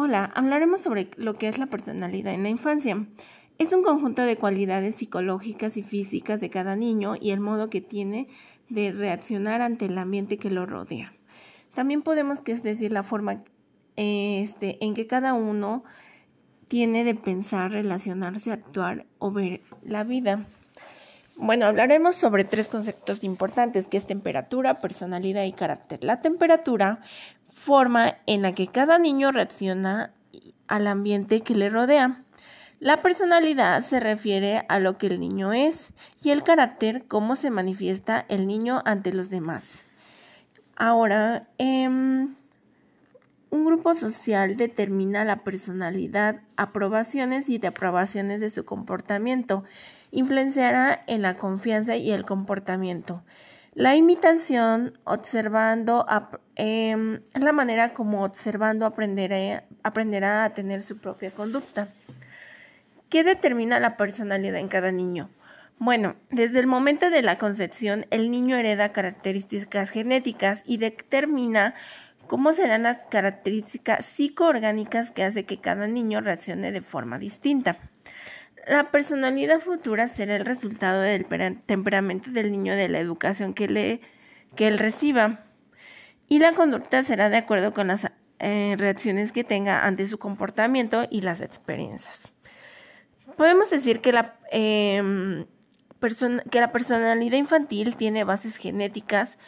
Hola, hablaremos sobre lo que es la personalidad en la infancia. Es un conjunto de cualidades psicológicas y físicas de cada niño y el modo que tiene de reaccionar ante el ambiente que lo rodea. También podemos decir la forma este, en que cada uno tiene de pensar, relacionarse, actuar o ver la vida. Bueno, hablaremos sobre tres conceptos importantes, que es temperatura, personalidad y carácter. La temperatura forma en la que cada niño reacciona al ambiente que le rodea. La personalidad se refiere a lo que el niño es y el carácter cómo se manifiesta el niño ante los demás. Ahora, em, un grupo social determina la personalidad, aprobaciones y desaprobaciones de su comportamiento. Influenciará en la confianza y el comportamiento. La imitación, observando, em, es la manera como observando aprenderá a tener su propia conducta. ¿Qué determina la personalidad en cada niño? Bueno, desde el momento de la concepción, el niño hereda características genéticas y determina cómo serán las características psicoorgánicas que hace que cada niño reaccione de forma distinta. La personalidad futura será el resultado del temperamento del niño de la educación que, él reciba y la conducta será de acuerdo con las eh, reacciones que tenga ante su comportamiento y las experiencias. Podemos decir que la, em, que la personalidad infantil tiene bases genéticas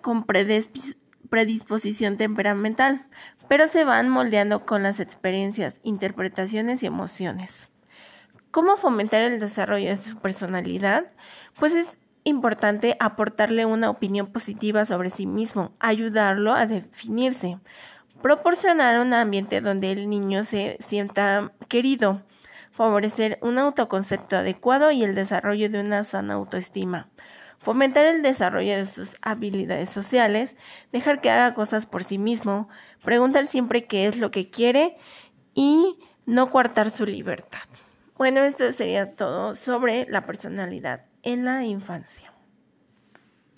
con predisposición temperamental, pero se van moldeando con las experiencias, interpretaciones y emociones. ¿Cómo fomentar el desarrollo de su personalidad? Pues es importante aportarle una opinión positiva sobre sí mismo, ayudarlo a definirse, proporcionar un ambiente donde el niño se sienta querido, favorecer un autoconcepto adecuado y el desarrollo de una sana autoestima, fomentar el desarrollo de sus habilidades sociales, dejar que haga cosas por sí mismo, preguntar siempre qué es lo que quiere y no coartar su libertad. Bueno, esto sería todo sobre la personalidad en la infancia.